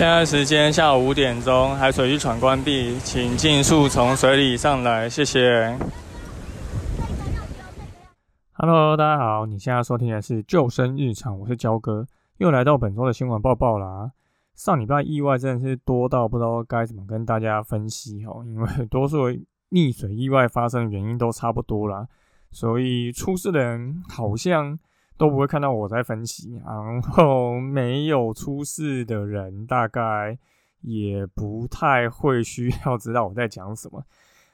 现在时间下午五点钟，海水浴场关闭，请尽速从水里上来，谢谢。Hello，大家好，你现在收听的是救生日常，我是焦哥，又来到本周的新闻报报啦。上礼拜意外真的是多到不知道该怎么跟大家分析哦，因为多数溺水意外发生的原因都差不多啦，所以出事的人好像。都不会看到我在分析，然后没有出事的人大概也不太会需要知道我在讲什么，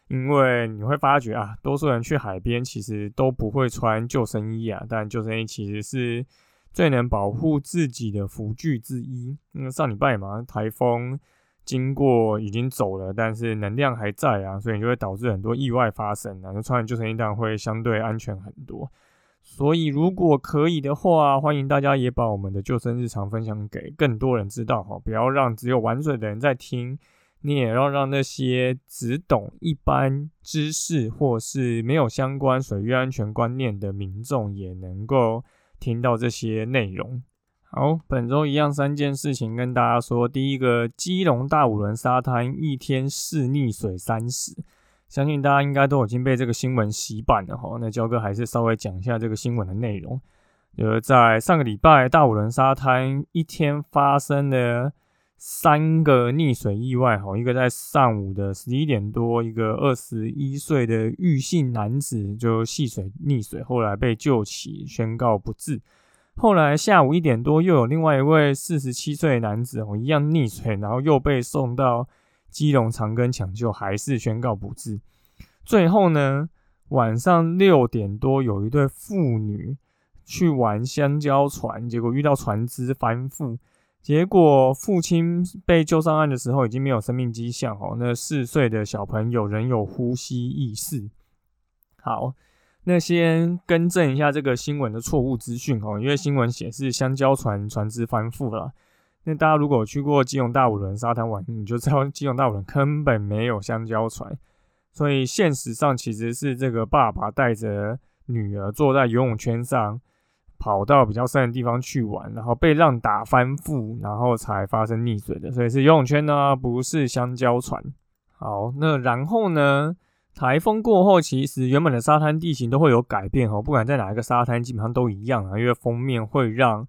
因为你会发觉啊，多数人去海边其实都不会穿救生衣啊，但救生衣其实是最能保护自己的辅具之一。那上礼拜嘛，台风经过已经走了，但是能量还在啊，所以就会导致很多意外发生啊。那穿救生衣当然会相对安全很多。所以，如果可以的话，欢迎大家也把我们的救生日常分享给更多人知道哈，不要让只有玩水的人在听，你也要让那些只懂一般知识或是没有相关水域安全观念的民众也能够听到这些内容。好，本周一样三件事情跟大家说，第一个，基隆大五轮沙滩一天试溺水三十。相信大家应该都已经被这个新闻洗版了哈。那焦哥还是稍微讲一下这个新闻的内容。呃，在上个礼拜大五轮沙滩一天发生了三个溺水意外哈。一个在上午的十一点多，一个二十一岁的玉姓男子就戏水溺水，后来被救起，宣告不治。后来下午一点多，又有另外一位四十七岁男子哦，一样溺水，然后又被送到。基隆长庚抢救还是宣告不治。最后呢，晚上六点多，有一对父女去玩香蕉船，结果遇到船只翻覆，结果父亲被救上岸的时候已经没有生命迹象哦。那四岁的小朋友仍有呼吸意识。好，那先更正一下这个新闻的错误资讯哦，因为新闻显示香蕉船船只翻覆了。那大家如果去过基隆大五轮沙滩玩，你就知道基隆大五轮根本没有香蕉船，所以现实上其实是这个爸爸带着女儿坐在游泳圈上，跑到比较深的地方去玩，然后被浪打翻覆，然后才发生溺水的。所以是游泳圈呢，不是香蕉船。好，那然后呢？台风过后，其实原本的沙滩地形都会有改变哦，不管在哪一个沙滩，基本上都一样啊，因为封面会让。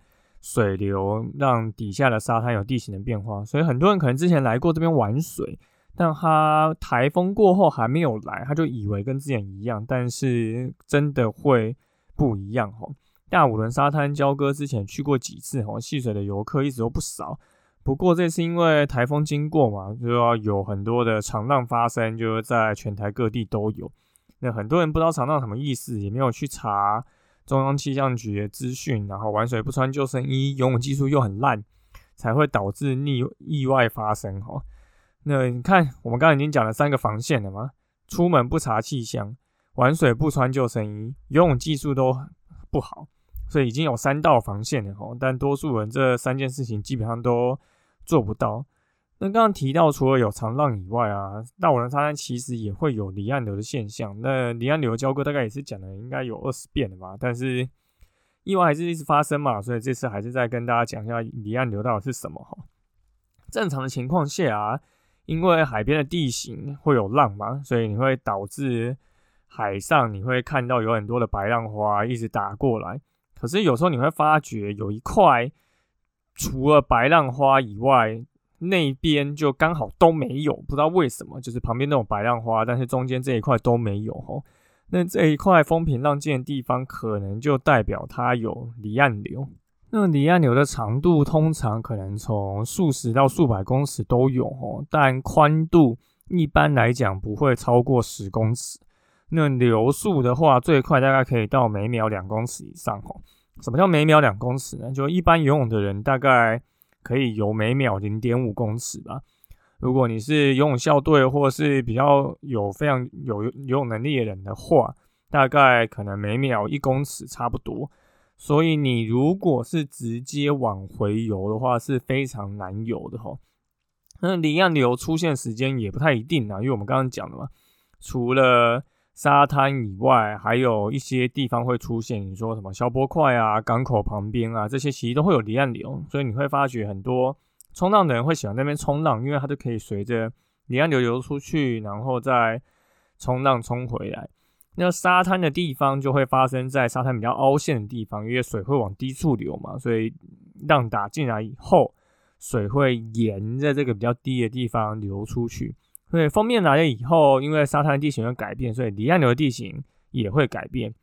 水流让底下的沙滩有地形的变化，所以很多人可能之前来过这边玩水，但他台风过后还没有来，他就以为跟之前一样，但是真的会不一样哦。大五轮沙滩，交割之前去过几次哦，戏水的游客一直都不少。不过这次因为台风经过嘛，就要有很多的长浪发生，就是在全台各地都有。那很多人不知道长浪什么意思，也没有去查。中央气象局的资讯，然后玩水不穿救生衣，游泳技术又很烂，才会导致溺意外发生哈。那你看，我们刚刚已经讲了三个防线了嘛，出门不查气象，玩水不穿救生衣，游泳技术都不好，所以已经有三道防线了哈。但多数人这三件事情基本上都做不到。那刚刚提到，除了有长浪以外啊，大五轮沙滩其实也会有离岸流的现象。那离岸流交割大概也是讲了应该有二十遍了吧，但是意外还是一直发生嘛，所以这次还是再跟大家讲一下离岸流到底是什么哈。正常的情况下啊，因为海边的地形会有浪嘛，所以你会导致海上你会看到有很多的白浪花一直打过来。可是有时候你会发觉有一块除了白浪花以外，那边就刚好都没有，不知道为什么，就是旁边那种白浪花，但是中间这一块都没有吼。那这一块风平浪静的地方，可能就代表它有离岸流。那离岸流的长度通常可能从数十到数百公尺都有吼，但宽度一般来讲不会超过十公尺。那流速的话，最快大概可以到每秒两公尺以上吼。什么叫每秒两公尺呢？就一般游泳的人大概可以游每秒零点五公尺吧。如果你是游泳校队或是比较有非常有游泳能力的人的话，大概可能每秒一公尺差不多。所以你如果是直接往回游的话，是非常难游的哈。那离岸流出现时间也不太一定啊，因为我们刚刚讲了嘛，除了沙滩以外，还有一些地方会出现，你说什么消波块啊、港口旁边啊，这些其实都会有离岸流，所以你会发觉很多冲浪的人会喜欢那边冲浪，因为它就可以随着离岸流流出去，然后再冲浪冲回来。那沙滩的地方就会发生在沙滩比较凹陷的地方，因为水会往低处流嘛，所以浪打进来以后。水会沿着这个比较低的地方流出去，所以封面来了以后，因为沙滩地形会改变，所以离岸流的地形也会改变。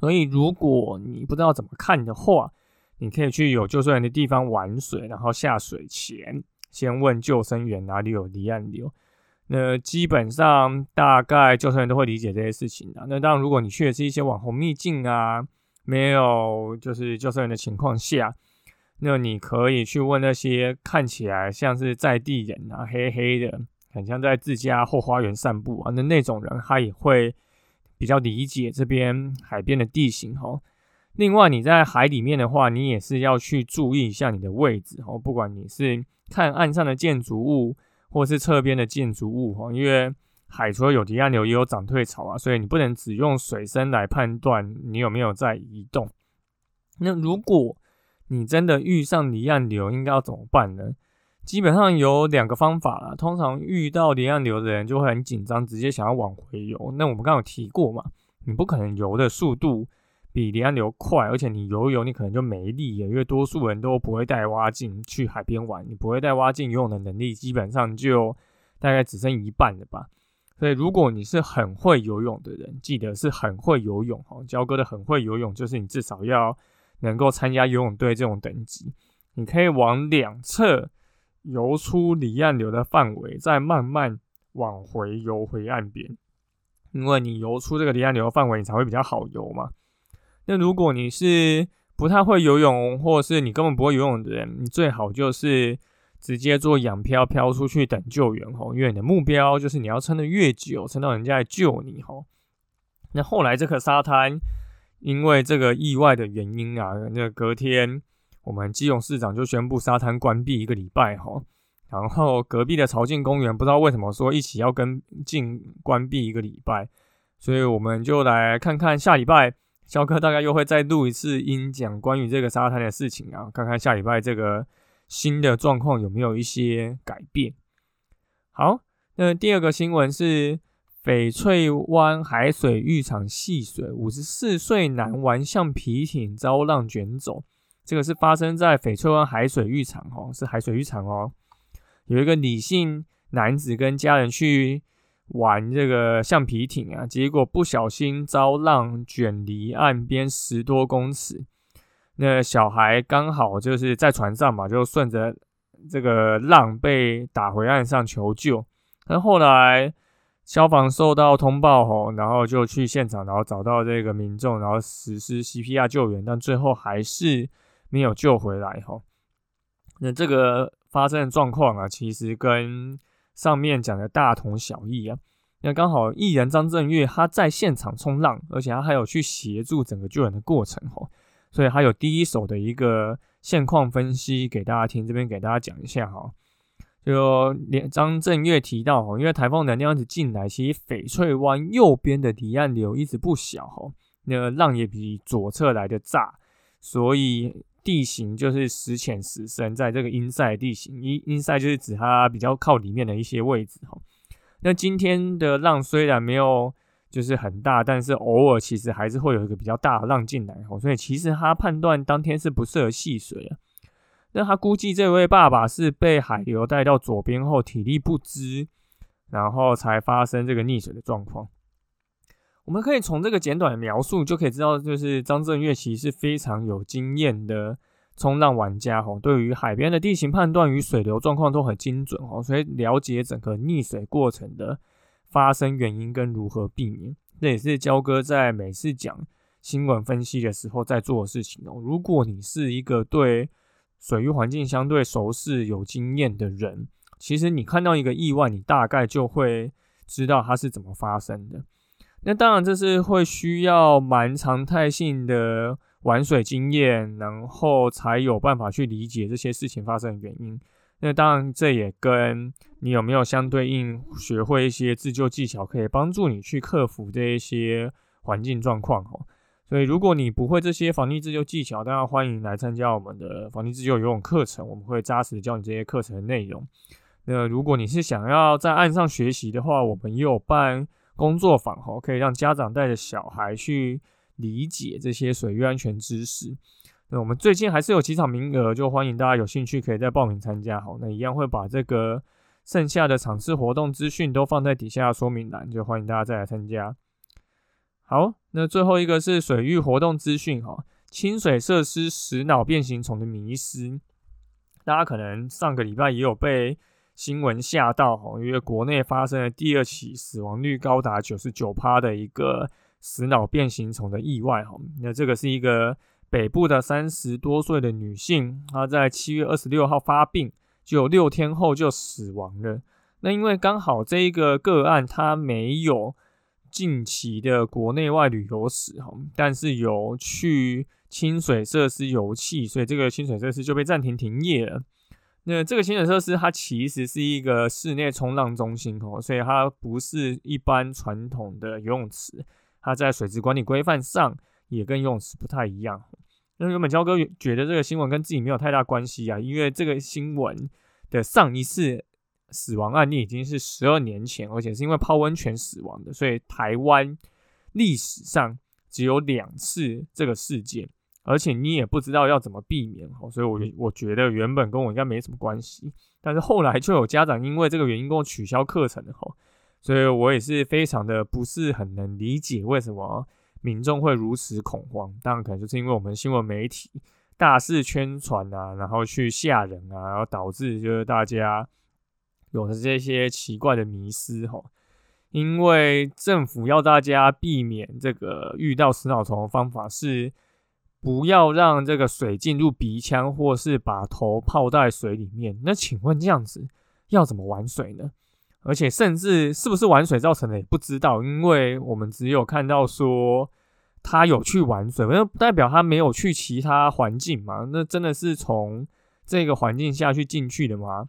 所以如果你不知道怎么看的话，你可以去有救生员的地方玩水，然后下水前先问救生员哪里有离岸流。那基本上大概救生员都会理解这些事情的。那当然，如果你去的是一些网红秘境啊，没有就是救生员的情况下。那你可以去问那些看起来像是在地人啊，黑黑的，很像在自家后花园散步啊，那那种人他也会比较理解这边海边的地形哈。另外，你在海里面的话，你也是要去注意一下你的位置哦，不管你是看岸上的建筑物，或是侧边的建筑物哈，因为海除了有离岸流，也有涨退潮啊，所以你不能只用水深来判断你有没有在移动。那如果你真的遇上离岸流，应该要怎么办呢？基本上有两个方法啦。通常遇到离岸流的人就会很紧张，直接想要往回游。那我们刚刚有提过嘛，你不可能游的速度比离岸流快，而且你游一游，你可能就没力了，因为多数人都不会带蛙镜去海边玩，你不会带蛙镜游泳的能力，基本上就大概只剩一半了吧。所以如果你是很会游泳的人，记得是很会游泳哦。焦哥的很会游泳，就是你至少要。能够参加游泳队这种等级，你可以往两侧游出离岸流的范围，再慢慢往回游回岸边。因为你游出这个离岸流的范围，你才会比较好游嘛。那如果你是不太会游泳，或者是你根本不会游泳的人，你最好就是直接做仰漂漂出去等救援吼。因为你的目标就是你要撑得越久，撑到人家来救你吼。那后来这个沙滩。因为这个意外的原因啊，那隔天我们基隆市长就宣布沙滩关闭一个礼拜哈，然后隔壁的朝境公园不知道为什么说一起要跟进关闭一个礼拜，所以我们就来看看下礼拜肖哥大概又会再录一次音讲关于这个沙滩的事情啊，看看下礼拜这个新的状况有没有一些改变。好，那第二个新闻是。翡翠湾海水浴场戏水，五十四岁男玩橡皮艇遭浪卷走。这个是发生在翡翠湾海水浴场哦，是海水浴场哦。有一个李姓男子跟家人去玩这个橡皮艇啊，结果不小心遭浪卷离岸边十多公尺。那小孩刚好就是在船上嘛，就顺着这个浪被打回岸上求救。但后来。消防收到通报后，然后就去现场，然后找到这个民众，然后实施 CPR 救援，但最后还是没有救回来哈。那这个发生的状况啊，其实跟上面讲的大同小异啊。那刚好艺人张震岳他在现场冲浪，而且他还有去协助整个救援的过程哈，所以他有第一手的一个现况分析给大家听，这边给大家讲一下哈。就连张震岳提到哈，因为台风能量一直进来，其实翡翠湾右边的离岸流一直不小哈，那个浪也比左侧来的炸，所以地形就是时浅时深，在这个阴塞地形，阴阴塞就是指它比较靠里面的一些位置哈。那今天的浪虽然没有就是很大，但是偶尔其实还是会有一个比较大的浪进来哈，所以其实他判断当天是不适合戏水啊。那他估计这位爸爸是被海流带到左边后体力不支，然后才发生这个溺水的状况。我们可以从这个简短的描述就可以知道，就是张震岳其实是非常有经验的冲浪玩家吼，对于海边的地形判断与水流状况都很精准哦，所以了解整个溺水过程的发生原因跟如何避免。这也是焦哥在每次讲新闻分析的时候在做的事情哦。如果你是一个对水域环境相对熟悉、有经验的人，其实你看到一个意外，你大概就会知道它是怎么发生的。那当然，这是会需要蛮常态性的玩水经验，然后才有办法去理解这些事情发生的原因。那当然，这也跟你有没有相对应学会一些自救技巧，可以帮助你去克服这一些环境状况哦。所以，如果你不会这些防溺自救技巧，当然欢迎来参加我们的防溺自救游泳课程，我们会扎实教你这些课程的内容。那如果你是想要在岸上学习的话，我们也有办工作坊哦，可以让家长带着小孩去理解这些水域安全知识。那我们最近还是有几场名额，就欢迎大家有兴趣可以再报名参加。好，那一样会把这个剩下的场次活动资讯都放在底下说明栏，就欢迎大家再来参加。好，那最后一个是水域活动资讯哈，清水设施食脑变形虫的迷失，大家可能上个礼拜也有被新闻吓到，因为国内发生了第二起死亡率高达九十九趴的一个死脑变形虫的意外哈，那这个是一个。北部的三十多岁的女性，她在七月二十六号发病，就六天后就死亡了。那因为刚好这一个个案，她没有近期的国内外旅游史哈，但是有去清水设施游憩，所以这个清水设施就被暂停停业了。那这个潜水设施它其实是一个室内冲浪中心哦，所以它不是一般传统的游泳池，它在水质管理规范上也跟游泳池不太一样。那原本焦哥觉得这个新闻跟自己没有太大关系啊，因为这个新闻的上一次死亡案例已经是十二年前，而且是因为泡温泉死亡的，所以台湾历史上只有两次这个事件，而且你也不知道要怎么避免哦，所以我我觉得原本跟我应该没什么关系，但是后来就有家长因为这个原因跟我取消课程了吼，所以我也是非常的不是很能理解为什么。民众会如此恐慌，当然可能就是因为我们新闻媒体大肆宣传啊，然后去吓人啊，然后导致就是大家有了这些奇怪的迷思哈。因为政府要大家避免这个遇到死脑虫的方法是不要让这个水进入鼻腔，或是把头泡在水里面。那请问这样子要怎么玩水呢？而且甚至是不是玩水造成的也不知道，因为我们只有看到说他有去玩水，那不代表他没有去其他环境嘛？那真的是从这个环境下去进去的吗？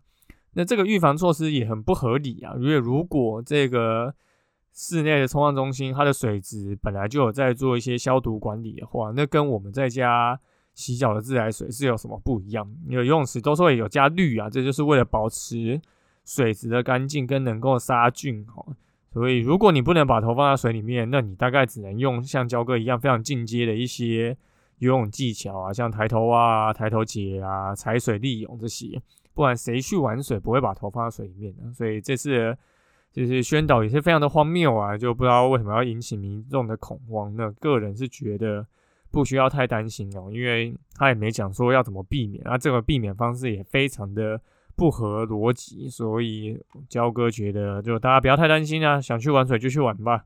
那这个预防措施也很不合理啊！因为如果这个室内的冲浪中心它的水质本来就有在做一些消毒管理的话，那跟我们在家洗脚的自来水是有什么不一样？因为游泳池都是会有加氯啊，这就是为了保持。水质的干净跟能够杀菌哦，所以如果你不能把头放在水里面，那你大概只能用像焦哥一样非常进阶的一些游泳技巧啊，像抬头啊、抬头节啊、踩水利泳这些。不然谁去玩水不会把头放在水里面呢？所以这次就是宣导也是非常的荒谬啊，就不知道为什么要引起民众的恐慌。那个人是觉得不需要太担心哦，因为他也没讲说要怎么避免，那这个避免方式也非常的。不合逻辑，所以焦哥觉得就大家不要太担心啊，想去玩水就去玩吧。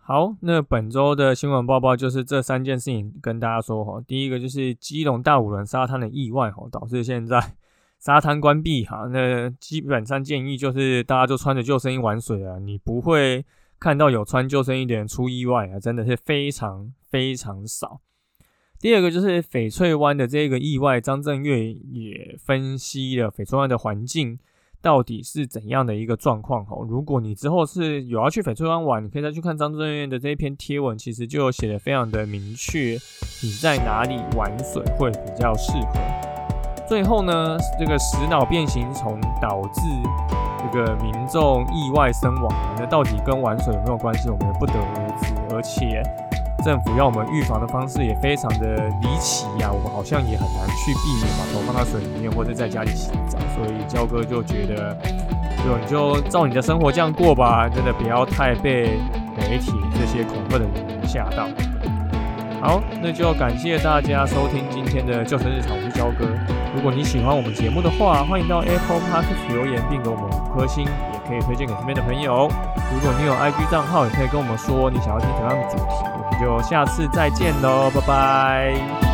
好，那本周的新闻报报就是这三件事情跟大家说哈。第一个就是基隆大五轮沙滩的意外哈，导致现在沙滩关闭哈。那基本上建议就是大家就穿着救生衣玩水啊，你不会看到有穿救生衣的人出意外啊，真的是非常非常少。第二个就是翡翠湾的这个意外，张震岳也分析了翡翠湾的环境到底是怎样的一个状况。哈，如果你之后是有要去翡翠湾玩，你可以再去看张震岳的这一篇贴文，其实就写的非常的明确，你在哪里玩水会比较适合。最后呢，这个食脑变形虫导致这个民众意外身亡，那到底跟玩水有没有关系，我们也不得而知，而且。政府要我们预防的方式也非常的离奇呀，我们好像也很难去避免把头放到水里面或者在家里洗澡，所以焦哥就觉得，就你就照你的生活这样过吧，真的不要太被媒体这些恐吓的人吓到。好，那就感谢大家收听今天的救生日常，我是焦哥。如果你喜欢我们节目的话，欢迎到 Apple Podcast 留言并给我们五颗星，也可以推荐给身边的朋友。如果你有 IG 账号，也可以跟我们说你想要听什么样的主题。我们就下次再见喽，拜拜。